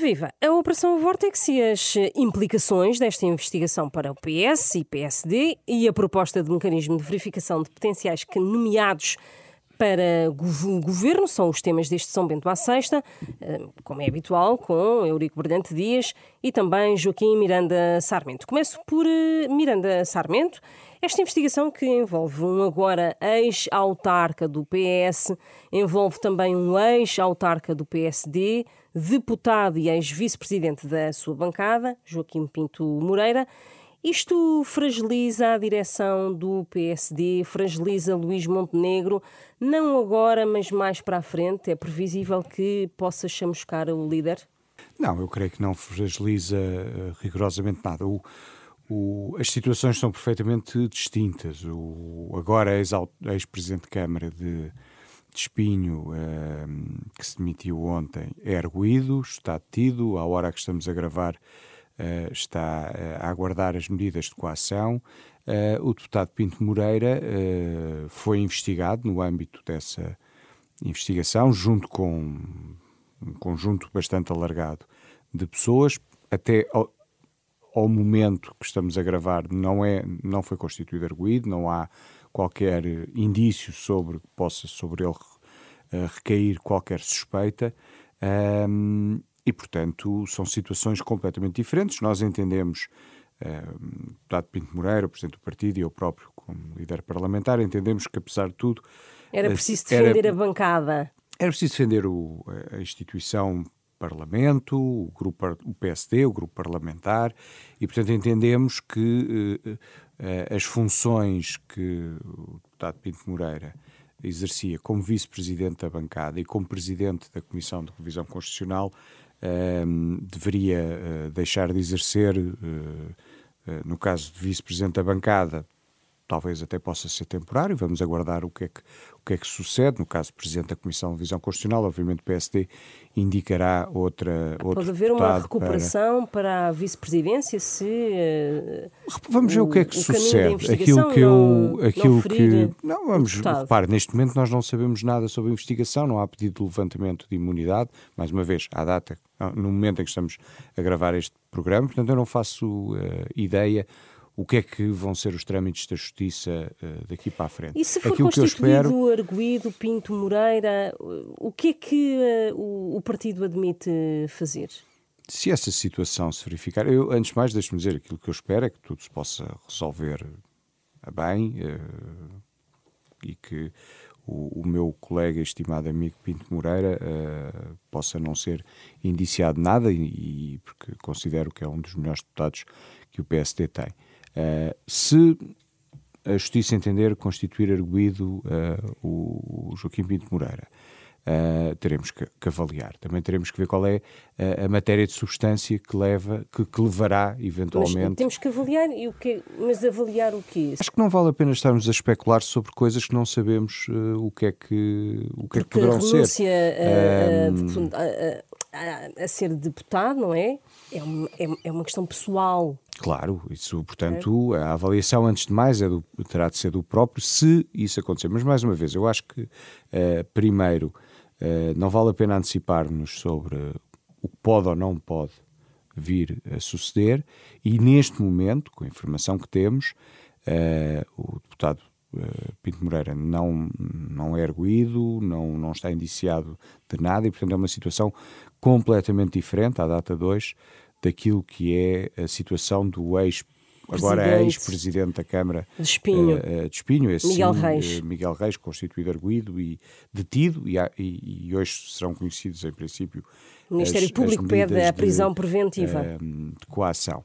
Viva! A Operação Vortex e as implicações desta investigação para o PS e PSD e a proposta de mecanismo de verificação de potenciais que nomeados para o governo são os temas deste São Bento à Sexta, eh, como é habitual, com Eurico Brilhante Dias e também Joaquim Miranda Sarmento. Começo por eh, Miranda Sarmento. Esta investigação que envolve um agora ex-autarca do PS, envolve também um ex-autarca do PSD, deputado e ex-vice-presidente da sua bancada, Joaquim Pinto Moreira. Isto fragiliza a direção do PSD, fragiliza Luís Montenegro, não agora, mas mais para a frente. É previsível que possa chamuscar o líder? Não, eu creio que não fragiliza uh, rigorosamente nada. O, o, as situações são perfeitamente distintas. O agora ex-presidente de Câmara de, de Espinho, uh, que se demitiu ontem, é arguído, está detido, à hora que estamos a gravar, uh, está uh, a aguardar as medidas de coação. o deputado Pinto Moreira foi investigado no âmbito dessa investigação, junto com um conjunto bastante alargado de pessoas, até ao momento que estamos a gravar, não, é, não foi constituído arguído, não há qualquer indício sobre que possa sobre ele uh, recair qualquer suspeita. Um, e, portanto, são situações completamente diferentes. Nós entendemos, o deputado Pinto Moreira, o Presidente do Partido e eu próprio, como líder parlamentar, entendemos que, apesar de tudo. Era preciso defender era, a bancada. Era preciso defender o, a instituição Parlamento, o, grupo, o PSD, o grupo parlamentar, e portanto entendemos que eh, eh, as funções que o deputado Pinto Moreira exercia como vice-presidente da bancada e como presidente da Comissão de Revisão Constitucional eh, deveria eh, deixar de exercer, eh, eh, no caso de vice-presidente da bancada, talvez até possa ser temporário, vamos aguardar o que é que, o que, é que sucede. No caso, Presidente da Comissão de Visão Constitucional, obviamente o PSD indicará outra. Pode haver uma recuperação para, para a vice-presidência se. Uh, vamos ver o, o que é que sucede. Aquilo que eu. Aquilo não que. Não, vamos. Repare, neste momento nós não sabemos nada sobre a investigação, não há pedido de levantamento de imunidade, mais uma vez, à data, no momento em que estamos a gravar este programa, portanto eu não faço uh, ideia o que é que vão ser os trâmites da justiça uh, daqui para a frente. E se for Aquilo constituído espero... Arguído, Pinto Moreira, o que é que uh, o, o, partido admite fazer? Se essa situação se verificar, eu, antes de mais, deixe-me dizer aquilo que eu espero é que tudo se possa resolver a bem uh, e que o, o, meu colega, estimado amigo Pinto Moreira, possa não ser indiciado nada, e, e porque considero que é um dos melhores deputados que o PSD tem. Uh, se a Justiça entender constituir arguído uh, o Joaquim Pinto Moreira, uh, teremos que, que, avaliar. Também teremos que ver qual é a matéria de substância que leva, que, que levará eventualmente. Mas temos que avaliar e o que, mas avaliar o quê? Acho que não vale a pena estarmos a especular sobre coisas que não sabemos o que é que o que, é que poderão a renúncia a, a, ser deputado, não é? É uma, é, é uma questão pessoal. Claro, isso, portanto, a avaliação, antes de mais, é do, terá de ser do próprio, se isso acontecer. Mas, mais uma vez, eu acho que, uh, primeiro, uh, não vale a pena antecipar-nos sobre o que pode ou não pode vir a suceder, e neste momento, com a informação que temos, uh, o deputado Pinto Moreira não, não é erguido, não, não está indiciado de nada, e, portanto, é uma situação completamente diferente, à data 2, daquilo que é a situação do ex agora ex-presidente da Câmara de Espinho, uh, de Espinho esse Miguel sim, Reis. Uh, Miguel Reis, constituído arguído e detido, e, e, e, hoje serão conhecidos, em princípio. O Ministério as, Público as pede a prisão preventiva. Uh, de coação.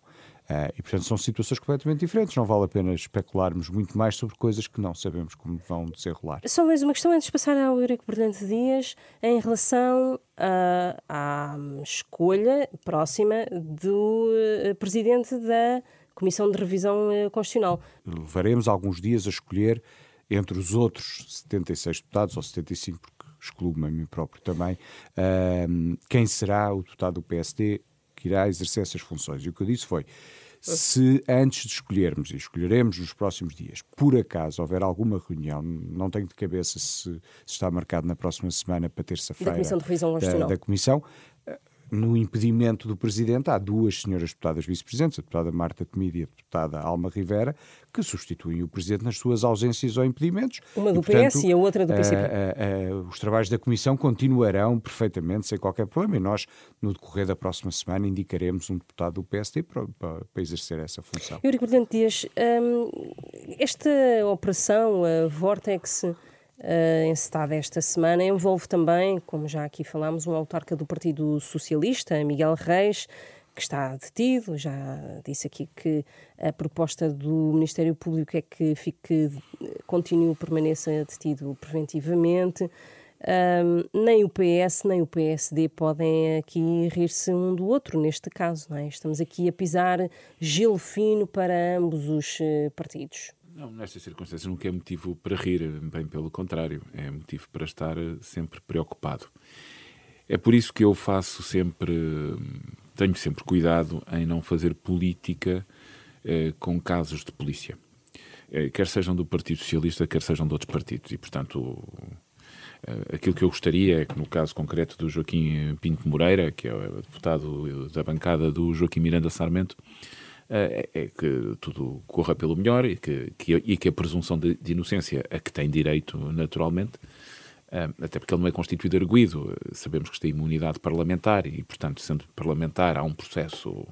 Uh, e, portanto, são situações completamente diferentes. Não vale a pena especularmos muito mais sobre coisas que não sabemos como vão desenrolar. Só mais uma questão antes de passar ao Eurico Brilhante Dias, em relação uh, à escolha próxima do uh, presidente da Comissão de Revisão Constitucional. Levaremos alguns dias a escolher entre os outros 76 deputados, ou 75, porque excluo-me a mim próprio também, quem será o deputado do PSD que irá exercer essas funções. E o que eu disse foi: se antes de escolhermos, e escolheremos nos próximos dias, por acaso houver alguma reunião, não tenho de cabeça se, se está marcado na próxima semana para terça-feira da Comissão de Revisão da, da Comissão, no impedimento do Presidente, há duas senhoras deputadas vice-presidentes, a deputada Marta Temida e a deputada Alma Rivera, que substituem o Presidente nas suas ausências ou impedimentos. Uma do e, portanto, PS e a outra do PCP. Uh, uh, os trabalhos da Comissão continuarão perfeitamente, sem qualquer problema, e nós, no decorrer da próxima semana, indicaremos um deputado do PSD para, para, para exercer essa função. Eurico Brilhante Dias, um, esta operação, a Vortex uh, encetada esta semana envolve também, como já aqui falámos, um autarca do Partido Socialista, Miguel Reis, que está detido. Já disse aqui que a proposta do Ministério Público é que fique, continue, permaneça detido preventivamente. Um, nem o PS nem o PSD podem aqui rir-se um do outro neste caso, não é? Estamos aqui a pisar gelo fino para ambos os eh, partidos. Não, nestas circunstâncias nunca é motivo para rir, bem pelo contrário, é motivo para estar sempre preocupado. É por isso que eu faço sempre, tenho sempre cuidado em não fazer política eh, com casos de polícia. Eh, quer sejam do Partido Socialista, quer sejam de outros partidos. E, portanto, eh, aquilo que eu gostaria é que, no caso concreto do Joaquim Pinto Moreira, que é o deputado da bancada do Joaquim Miranda Sarmento, é, é que tudo corra pelo melhor e que, que, e que a presunção de, de, inocência a que tem direito naturalmente, até porque ele não é constituído arguído, sabemos que tem imunidade parlamentar e, portanto, sendo parlamentar, há um processo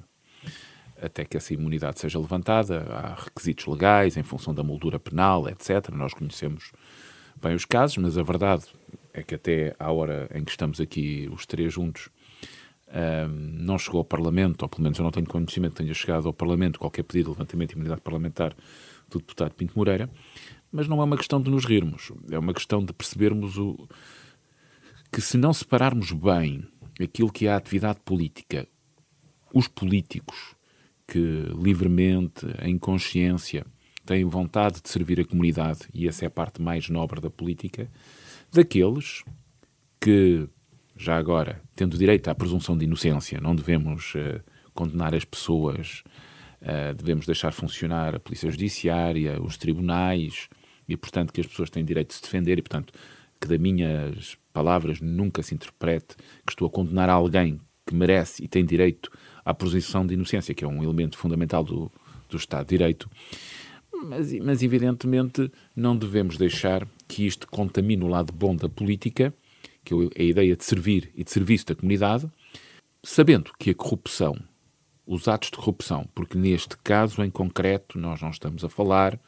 até que essa imunidade seja levantada, há requisitos legais em função da moldura penal, etc. Nós conhecemos bem os casos, mas a verdade é que até à hora em que estamos aqui os três juntos, não chegou ao Parlamento, ou pelo menos eu não tenho conhecimento que tenha chegado ao Parlamento qualquer pedido de levantamento de imunidade parlamentar do deputado Pinto Moreira, mas não é uma questão de nos rirmos, é uma questão de percebermos o, que se não separarmos bem aquilo que é a atividade política, os políticos que livremente, em consciência, têm vontade de servir a comunidade, e essa é a parte mais nobre da política, daqueles que já agora, tendo direito à presunção de inocência, não devemos uh, condenar as pessoas, uh, devemos deixar funcionar a Polícia Judiciária, os tribunais, e portanto que as pessoas têm direito de se defender, e portanto que das minhas palavras nunca se interprete que estou a condenar alguém que merece e tem direito à presunção de inocência, que é um elemento fundamental do, do Estado de Direito. Mas, mas, evidentemente, não devemos deixar que isto contamine o lado bom da política que é a ideia de servir e de serviço da comunidade, sabendo que a corrupção, os atos de corrupção, porque neste caso em concreto nós não estamos a falar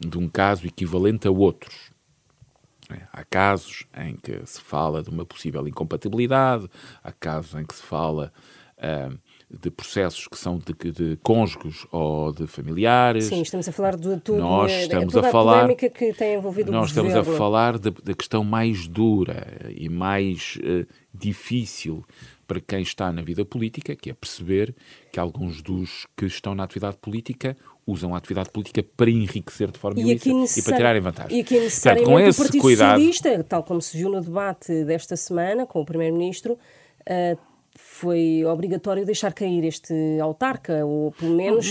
de um caso equivalente a outros. É, há casos em que se fala de uma possível incompatibilidade, há casos em que se fala uh, de processos que são de, de cônjuges ou de familiares. Sim, estamos a falar de tudo. Nós é, estamos é a falar. A que tem envolvido nós estamos a falar da questão mais dura e mais uh, difícil para quem está na vida política, que é perceber que alguns dos que estão na atividade política usam a atividade política para enriquecer de forma ilícita e para tirarem vantagem. E aqui necessariamente Portanto, com esse o Partido cuidado... Socialista, tal como se viu no debate desta semana com o Primeiro-Ministro, uh, foi obrigatório deixar cair este autarca, ou pelo menos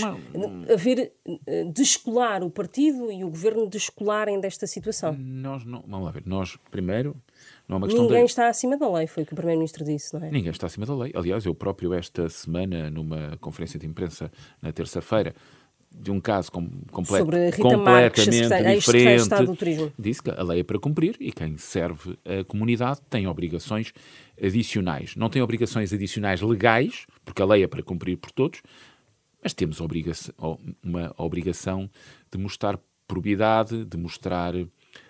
haver, eh, descolar o partido e o governo descolarem desta situação. Nós não, vamos lá ver, nós primeiro não é uma questão Ninguém de... está acima da lei, foi o que o Primeiro-Ministro disse, não é? Ninguém está acima da lei. Aliás, eu próprio esta semana, numa conferência de imprensa na terça-feira, de um caso com, complet, Sobre Rita completamente Marques, diferente. Disse que a lei é para cumprir e quem serve a comunidade tem obrigações adicionais. Não tem obrigações adicionais legais, porque a lei é para cumprir por todos, mas temos obrigação, uma obrigação de mostrar probidade, de mostrar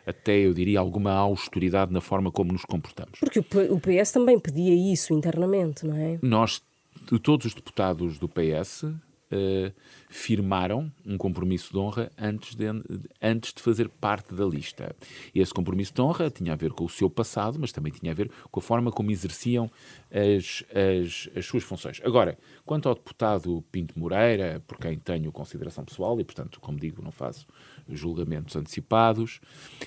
até, eu diria, alguma austeridade na forma como nos comportamos. Porque o PS também pedia isso internamente, não é? Nós, todos os deputados do PS, uh, firmaram um compromisso de honra antes de, antes de fazer parte da lista. E esse compromisso de honra tinha a ver com o seu passado, mas também tinha a ver com a forma como exerciam as, as, as suas funções. Agora, quanto ao deputado Pinto Moreira, por quem tenho consideração pessoal e, portanto, como digo, não faço julgamentos antecipados,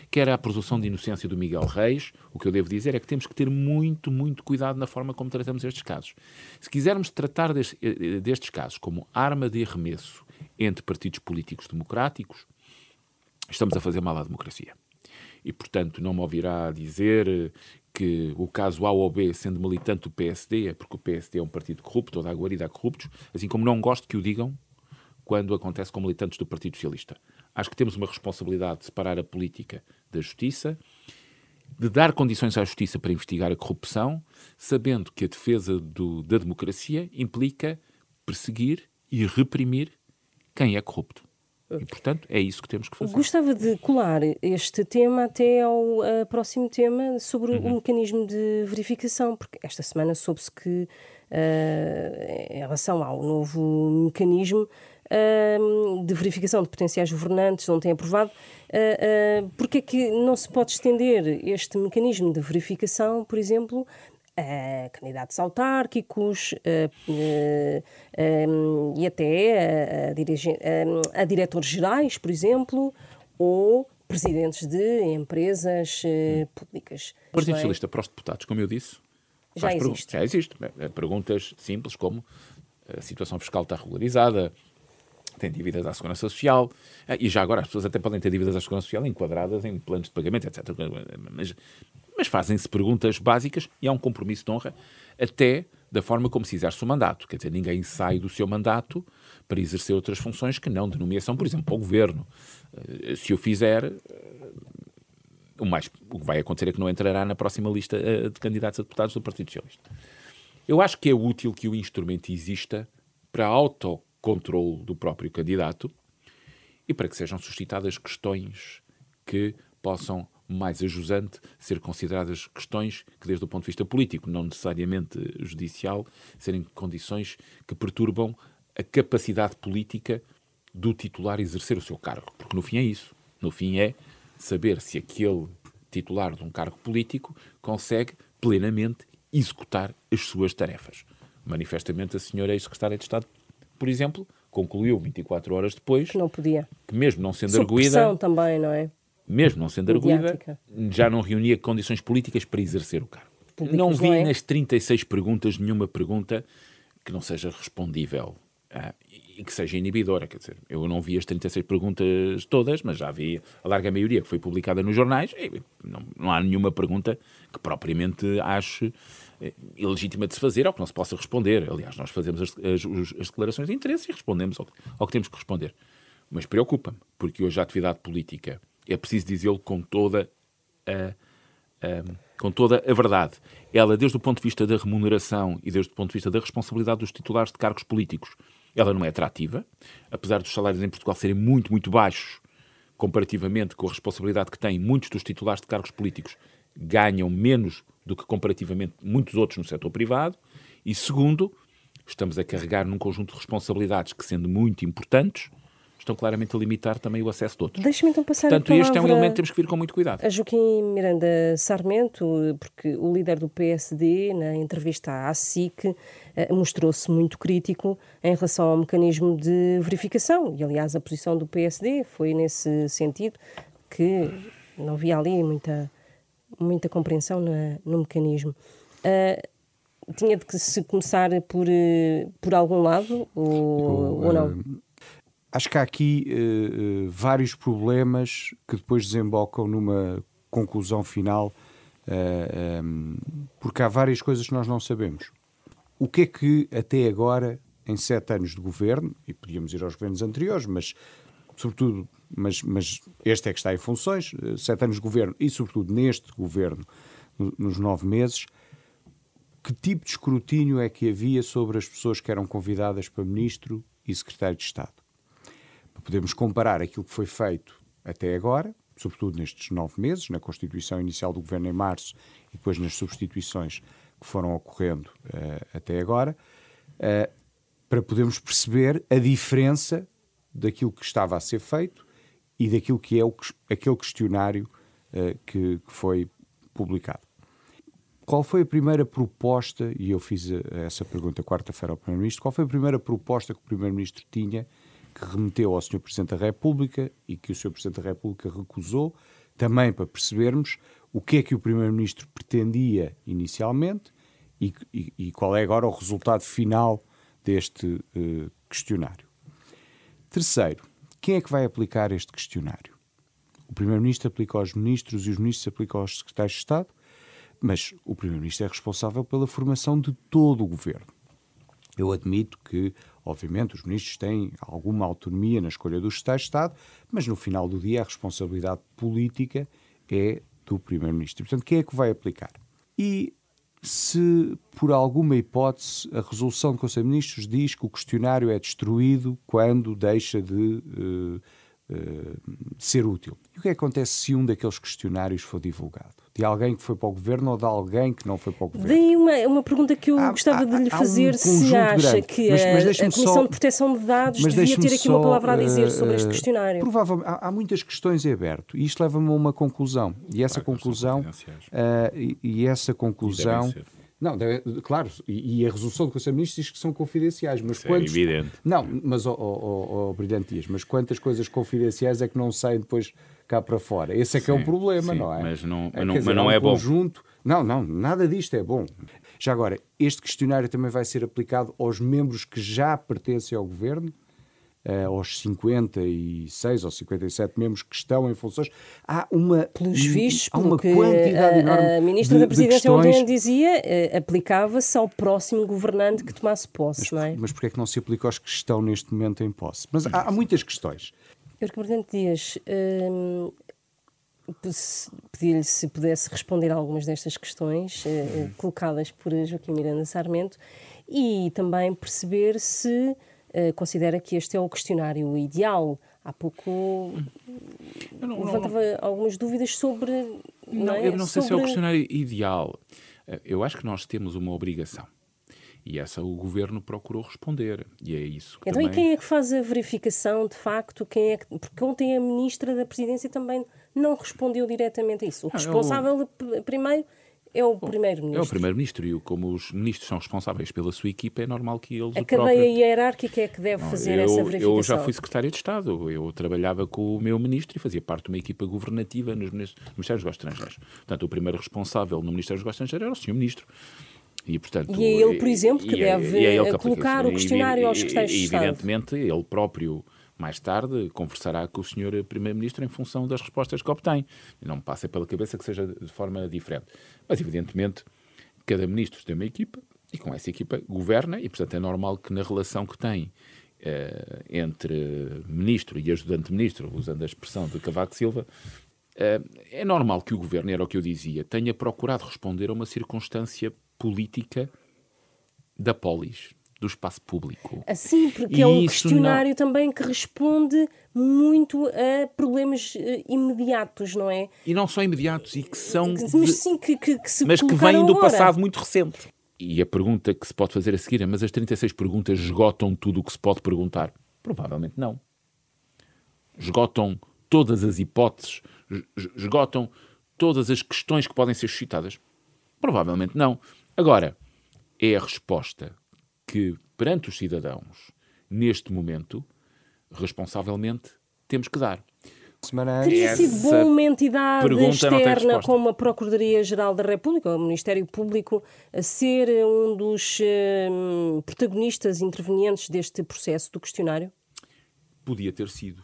quer a presunção de inocência do Miguel Reis, o que eu devo dizer é que temos que ter muito, muito cuidado na forma como tratamos estes casos. Se quisermos tratar destes, eh, destes casos como arma de arremesso entre partidos políticos democráticos, estamos a fazer mal à democracia. E, portanto, não me ouvirá dizer que o caso A ou B, sendo militante do PSD, é porque o PSD é um partido corrupto, toda a guarida há corruptos, assim como não gosto que o digam quando acontece com militantes do Partido Socialista. Acho que temos uma responsabilidade de separar a política da justiça, de dar condições à justiça para investigar a corrupção, sabendo que a defesa do, da democracia implica perseguir e reprimir quem é corrupto. E, portanto, é isso que temos que fazer. Gostava de colar este tema até ao uh, próximo tema sobre uhum. o mecanismo de verificação, porque esta semana soube-se que, uh, em relação ao novo mecanismo de verificação de potenciais governantes, não tem aprovado, porque é que não se pode estender este mecanismo de verificação, por exemplo, a candidatos autárquicos e até a, diretores gerais, por exemplo, ou presidentes de empresas públicas. O Partido é? Socialista para os deputados, como eu disse, já existe. Já existe. É, é perguntas simples como a situação fiscal está regularizada, tem dívidas à Segurança Social, e já agora as pessoas até podem ter dívidas à Segurança Social enquadradas em planos de pagamento, etc. Mas mas fazem-se perguntas básicas e há um compromisso de honra até da forma como se exerce o mandato. Quer dizer, ninguém sai do seu mandato para exercer outras funções que não de nomeação, por exemplo, para o governo. Eh, se o fizer, eh, o, mais, o que vai acontecer é que não entrará na próxima lista eh, de candidatos a deputados do Partido Socialista. Eu acho que é útil que o instrumento exista para autocontrole do próprio candidato e para que sejam suscitadas questões que possam mais ajusante ser consideradas questões que, desde o ponto de vista político, não necessariamente judicial, serem condições que perturbam a capacidade política do titular exercer o seu cargo. Porque no fim é isso. No fim é saber se aquele titular de um cargo político consegue plenamente executar as suas tarefas. Manifestamente, a senhora ex-secretária de Estado, por exemplo, concluiu 24 horas depois que não podia. Que mesmo não sendo Sob arguída, também, não é? mesmo não sendo arguída, já não reunia condições políticas para exercer o cargo. Públicos não vi não é? nas 36 perguntas nenhuma pergunta que não seja respondível ah, e que seja inibidora. Quer dizer, eu não vi as 36 perguntas todas, mas já vi a larga maioria que foi publicada nos jornais. não, não há nenhuma pergunta que propriamente ache ilegítima de se fazer ou que não se possa responder. Aliás, nós fazemos as, as, as declarações de interesse e respondemos ao, ao que temos que responder. Mas preocupa-me, porque hoje a atividade política é preciso dizê-lo com toda a, a, com toda a verdade. Ela, desde o ponto de vista da remuneração e desde o ponto de vista da responsabilidade dos titulares de cargos políticos, ela não é atrativa, apesar dos salários em Portugal serem muito, muito baixos comparativamente com a responsabilidade que têm muitos dos titulares de cargos políticos ganham menos do que comparativamente muitos outros no setor privado. E segundo, estamos a carregar num conjunto de responsabilidades que, sendo muito importantes, estão claramente a limitar também o acesso de outros. Deixe-me então passar Portanto, a este é um elemento que temos que vir com muito cuidado. A Joaquim Miranda Sarmento, porque o líder do PSD, na entrevista à SIC, eh, mostrou-se muito crítico em relação ao mecanismo de verificação. E, aliás, a posição do PSD foi nesse sentido que não havia ali muita, muita compreensão na, no mecanismo. Uh, tinha de que se começar por, eh, por algum lado ou, Eu, ou não? Uh, Acho que há aqui uh, vários problemas que depois desembocam numa conclusão final, um, porque há várias coisas que nós não sabemos. O que é que até agora, em sete anos de governo, e podíamos ir aos governos anteriores, mas sobretudo, mas, mas este é que está em funções, sete anos de governo e sobretudo neste governo, nos nove meses, que tipo de escrutínio é que havia sobre as pessoas que eram convidadas para ministro e secretário de Estado? podemos comparar aquilo que foi feito até agora, sobretudo nestes nove meses, na constituição inicial do governo em março e depois nas substituições que foram ocorrendo uh, até agora, uh, para podermos perceber a diferença daquilo que estava a ser feito e daquilo que é o, aquele questionário uh, que, que, foi publicado. Qual foi a primeira proposta, e eu fiz essa pergunta quarta-feira ao Primeiro-Ministro, qual foi a primeira proposta que o Primeiro-Ministro tinha que remeteu ao Sr. Presidente da República e que o Sr. Presidente da República recusou, também para percebermos o que é que o Primeiro-Ministro pretendia inicialmente e, e, e, qual é agora o resultado final deste uh, questionário. Terceiro, quem é que vai aplicar este questionário? O Primeiro-Ministro aplica aos ministros e os ministros aplicam aos secretários de Estado. Mas o Primeiro-Ministro é responsável pela formação de todo o governo. Eu admito que, obviamente, os ministros têm alguma autonomia na escolha dos secretários de Estado, mas no final do dia a responsabilidade política é do Primeiro-Ministro. Portanto, quem é que vai aplicar? E se, por alguma hipótese, a resolução do Conselho de Ministros diz que o questionário é destruído quando deixa de uh, uh, ser útil. E o que acontece se um daqueles questionários for divulgado? De alguém que foi para o governo ou de alguém que não foi para o governo? Daí uma, uma pergunta que eu há, gostava há, de lhe fazer: um se acha grande. que mas, mas a, Comissão só, de Proteção de Dados devia ter aqui só, uma palavra a dizer sobre este questionário. Provavelmente, há, há, muitas questões em aberto e isto leva-me a uma conclusão. E essa claro, conclusão. Uh, e, e, essa conclusão. Não, deve, claro, e, e, a resolução do Conselho de Ministros diz que são confidenciais, mas Isso é quantos... É evidente. Não, mas, oh, oh, oh, Brilhante Dias, mas quantas coisas confidenciais é que não saem depois cá para fora? Esse é que sim, é o problema, sim, não é? Mas não é, não, dizer, mas não é um bom. Conjunto... Não, não, nada disto é bom. Já agora, este questionário também vai ser aplicado aos membros que já pertencem ao Governo? Uh, aos 56 ou 57 membros que estão em funções, há uma, Pelos vistos, há uma quantidade a, enorme a Ministra de, da Presidência ontem dizia uh, aplicava-se ao próximo governante que tomasse posse, mas, não é? Mas porquê é que não se aplica aos que estão neste momento em posse? Mas há, há muitas questões. Eu, Presidente Dias, hum, pedir-lhe se pudesse responder a algumas destas questões uh, colocadas por Joaquim Miranda Sarmento e também perceber se eh, considera que este é o questionário ideal. Há pouco não, levantava não, algumas dúvidas sobre. Não, não é? eu não sei sobre... se é o questionário ideal. Eh, eu acho que nós temos uma obrigação. E essa o governo procurou responder. E é isso que Então, também... e quem é que faz a verificação, de facto? Quem é que... Porque ontem a ministra da Presidência também não respondeu diretamente a isso. O responsável, eu... primeiro, é o primeiro-ministro. É o primeiro-ministro e como os ministros são responsáveis pela sua equipa, é normal que eles A cadeia próprio... hierárquica é que deve não, fazer eu, essa verificação. Eu já fui secretário de Estado, eu trabalhava com o meu ministro e fazia parte de uma equipa governativa nos Ministérios dos Estrangeiros. Portanto, o primeiro responsável no Ministério dos Estrangeiros era o senhor ministro. E, portanto, e é ele, por exemplo, que é- deve é que colocar o questionário aos secretários de Estado. Evidentemente, ele próprio mais tarde conversará com o Sr. Primeiro-Ministro em função das respostas que obtém. Não me passa pela cabeça que seja de forma diferente. Mas, evidentemente, cada ministro tem uma equipa e com essa equipa governa e, portanto, é normal que na relação que tem eh, entre ministro e ajudante-ministro, usando a expressão de Cavaco Silva, eh, é normal que o governo, era o que eu dizia, tenha procurado responder a uma circunstância política da polis, do espaço público. Assim, porque e é um questionário não... também que responde muito a problemas uh, imediatos, não é? E não só imediatos, e que são. Mas de... sim, que, que, que se Mas que vêm do passado muito recente. E a pergunta que se pode fazer a seguir é: mas as 36 perguntas esgotam tudo o que se pode perguntar? Provavelmente não. Esgotam todas as hipóteses, esgotam todas as questões que podem ser suscitadas? Provavelmente não. Agora, é a resposta que, perante os cidadãos, neste momento, responsavelmente, temos que dar. Teria sido bom uma entidade externa como a Procuradoria-Geral da República, o Ministério Público, a ser um dos uh, protagonistas intervenientes deste processo do questionário? Podia ter sido.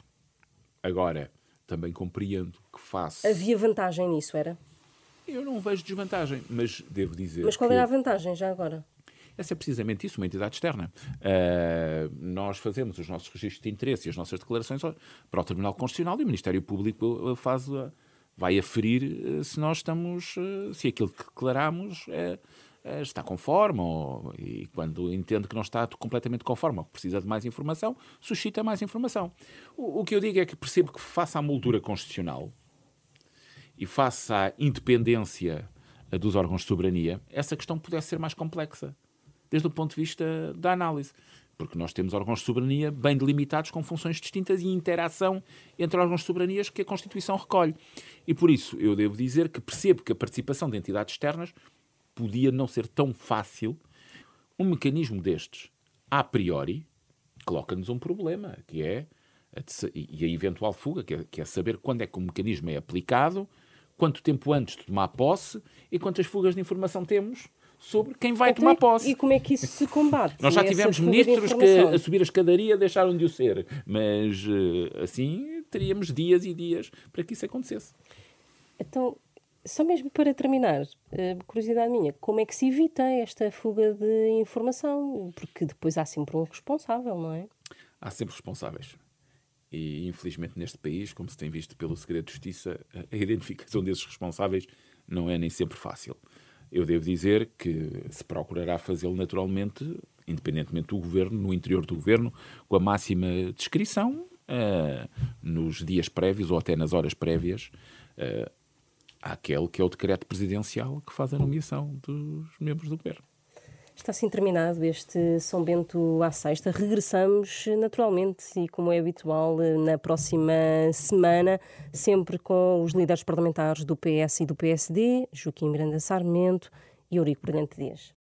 Agora, também compreendo que faça. Havia vantagem nisso, era? Eu não vejo desvantagem, mas devo dizer. Mas qual que... era a vantagem já agora? Essa é precisamente isso, uma entidade externa. Uh, nós fazemos os nossos registros de interesse e as nossas declarações para o Tribunal Constitucional e o Ministério Público ah, faz, vai aferir ah, se nós estamos, se aquilo que declaramos é, está conforme ou, e quando entende que não está completamente conforme ou que precisa de mais informação, suscita mais informação. O, o que eu digo é que percebo que face à moldura constitucional e face à independência dos órgãos de soberania, essa questão pudesse ser mais complexa desde o ponto de vista da análise. Porque nós temos órgãos de soberania bem delimitados com funções distintas e interação entre órgãos de soberanias que a Constituição recolhe. E por isso eu devo dizer que percebo que a participação de entidades externas podia não ser tão fácil. Um mecanismo destes, a priori, coloca-nos um problema, que é a, e a eventual fuga, que é, que é saber quando é que o mecanismo é aplicado, quanto tempo antes de tomar posse e quantas fugas de informação temos sobre quem vai tomar posse. E como é que isso se combate? Nós já tivemos ministros que a subir a escadaria deixaram de o ser, mas eh, assim teríamos dias e dias para que isso acontecesse. Então, Só mesmo para terminar, eh, curiosidade minha, como é que se evita esta fuga de informação? Porque depois há sempre um responsável, não é? Há sempre responsáveis. E infelizmente neste país, como se tem visto pelo Segredo de Justiça, a identificação desses responsáveis não é nem sempre fácil. Eu devo dizer que se procurará fazê-lo naturalmente, independentemente do governo, no interior do governo, com a máxima descrição, uh, nos dias prévios ou até nas horas prévias, uh, àquele que é o decreto presidencial que faz a nomeação dos membros do governo. Está assim terminado este São Bento à Sexta. Regressamos naturalmente e, como é habitual, na próxima semana, sempre com os líderes parlamentares do PS e do PSD, Joaquim Miranda Sarmento e Eurico Brilhante Dias.